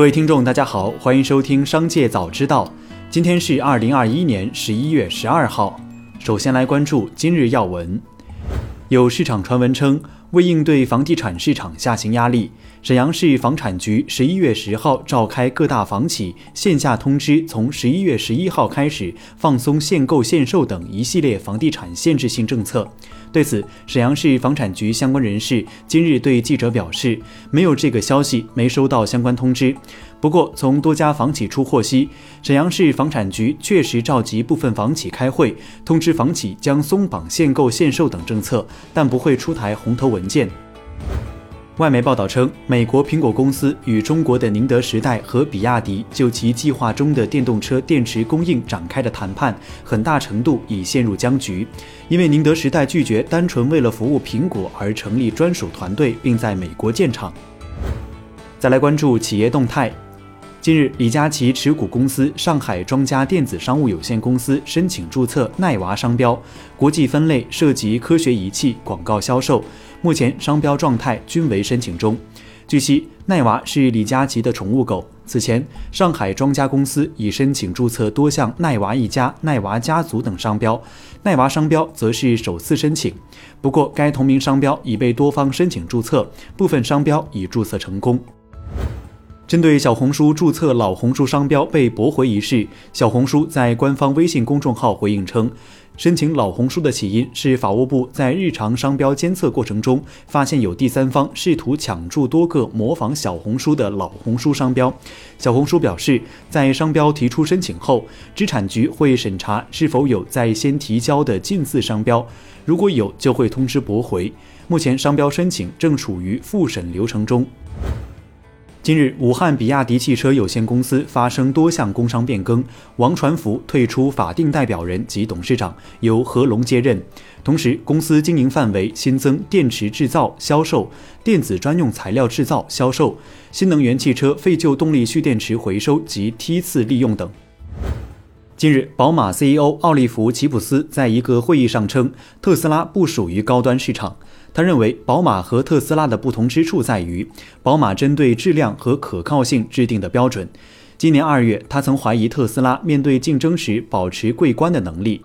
各位听众，大家好，欢迎收听《商界早知道》。今天是二零二一年十一月十二号。首先来关注今日要闻。有市场传闻称，为应对房地产市场下行压力，沈阳市房产局十一月十号召开各大房企线下通知，从十一月十一号开始放松限购限售等一系列房地产限制性政策。对此，沈阳市房产局相关人士今日对记者表示，没有这个消息，没收到相关通知。不过，从多家房企处获悉，沈阳市房产局确实召集部分房企开会，通知房企将松绑限购限售等政策，但不会出台红头文件。外媒报道称，美国苹果公司与中国的宁德时代和比亚迪就其计划中的电动车电池供应展开的谈判，很大程度已陷入僵局，因为宁德时代拒绝单纯为了服务苹果而成立专属团队，并在美国建厂。再来关注企业动态。近日，李佳琦持股公司上海庄家电子商务有限公司申请注册“奈娃”商标，国际分类涉及科学仪器广告销售，目前商标状态均为申请中。据悉，奈娃是李佳琦的宠物狗。此前，上海庄家公司已申请注册多项“奈娃一家”“奈娃家族”等商标，奈娃商标则是首次申请。不过，该同名商标已被多方申请注册，部分商标已注册成功。针对小红书注册老红书商标被驳回一事，小红书在官方微信公众号回应称，申请老红书的起因是法务部在日常商标监测过程中发现有第三方试图抢注多个模仿小红书的老红书商标。小红书表示，在商标提出申请后，知产局会审查是否有在先提交的近似商标，如果有，就会通知驳回。目前商标申请正处于复审流程中。近日，武汉比亚迪汽车有限公司发生多项工商变更，王传福退出法定代表人及董事长，由何龙接任。同时，公司经营范围新增电池制造、销售、电子专用材料制造、销售、新能源汽车废旧动力蓄电池回收及梯次利用等。近日，宝马 CEO 奥利弗·齐普斯在一个会议上称，特斯拉不属于高端市场。他认为，宝马和特斯拉的不同之处在于，宝马针对质量和可靠性制定的标准。今年二月，他曾怀疑特斯拉面对竞争时保持桂冠的能力。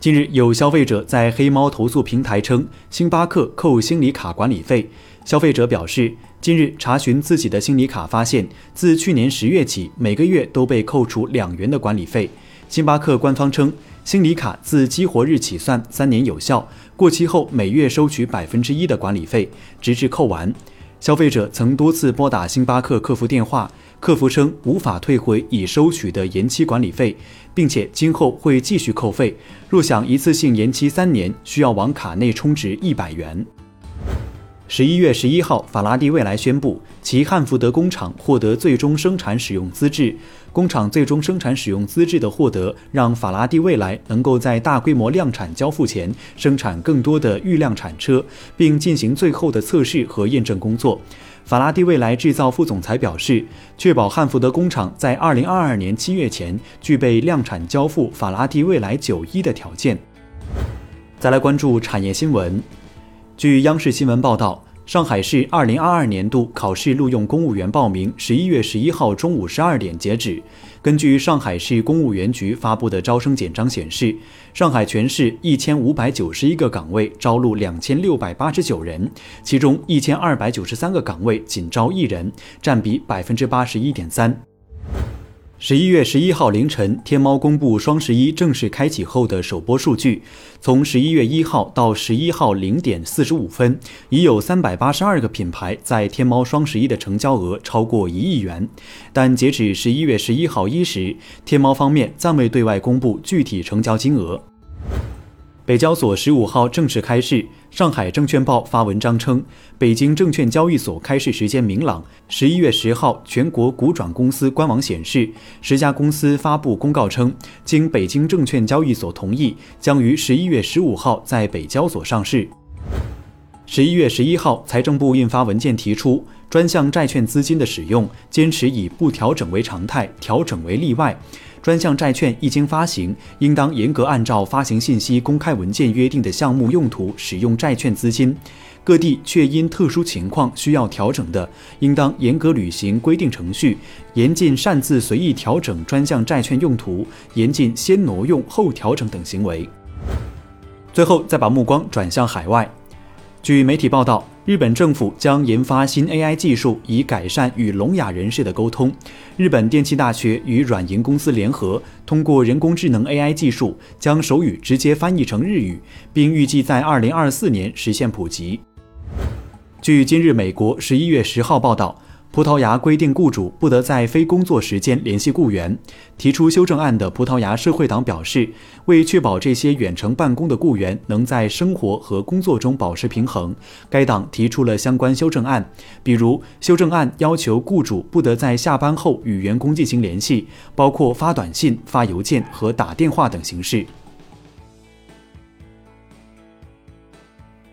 近日，有消费者在黑猫投诉平台称，星巴克扣星礼卡管理费。消费者表示，近日查询自己的星礼卡，发现自去年十月起，每个月都被扣除两元的管理费。星巴克官方称。星礼卡自激活日起算三年有效，过期后每月收取百分之一的管理费，直至扣完。消费者曾多次拨打星巴克客服电话，客服称无法退回已收取的延期管理费，并且今后会继续扣费。若想一次性延期三年，需要往卡内充值一百元。十一月十一号，法拉第未来宣布，其汉福德工厂获得最终生产使用资质。工厂最终生产使用资质的获得，让法拉第未来能够在大规模量产交付前生产更多的预量产车，并进行最后的测试和验证工作。法拉第未来制造副总裁表示，确保汉福德工厂在二零二二年七月前具备量产交付法拉第未来九一的条件。再来关注产业新闻。据央视新闻报道，上海市二零二二年度考试录用公务员报名十一月十一号中午十二点截止。根据上海市公务员局发布的招生简章显示，上海全市一千五百九十一个岗位招录两千六百八十九人，其中一千二百九十三个岗位仅招一人，占比百分之八十一点三。十一月十一号凌晨，天猫公布双十一正式开启后的首播数据。从十一月一号到十一号零点四十五分，已有三百八十二个品牌在天猫双十一的成交额超过一亿元。但截止十一月十一号一时，天猫方面暂未对外公布具体成交金额。北交所十五号正式开市。上海证券报发文章称，北京证券交易所开市时间明朗。十一月十号，全国股转公司官网显示，十家公司发布公告称，经北京证券交易所同意，将于十一月十五号在北交所上市。十一月十一号，财政部印发文件提出，专项债券资金的使用坚持以不调整为常态，调整为例外。专项债券一经发行，应当严格按照发行信息公开文件约定的项目用途使用债券资金。各地却因特殊情况需要调整的，应当严格履行规定程序，严禁擅自随意调整专项债券用途，严禁先挪用后调整等行为。最后，再把目光转向海外。据媒体报道，日本政府将研发新 AI 技术，以改善与聋哑人士的沟通。日本电气大学与软银公司联合，通过人工智能 AI 技术，将手语直接翻译成日语，并预计在2024年实现普及。据今日美国十一月十号报道。葡萄牙规定，雇主不得在非工作时间联系雇员。提出修正案的葡萄牙社会党表示，为确保这些远程办公的雇员能在生活和工作中保持平衡，该党提出了相关修正案。比如，修正案要求雇主不得在下班后与员工进行联系，包括发短信、发邮件和打电话等形式。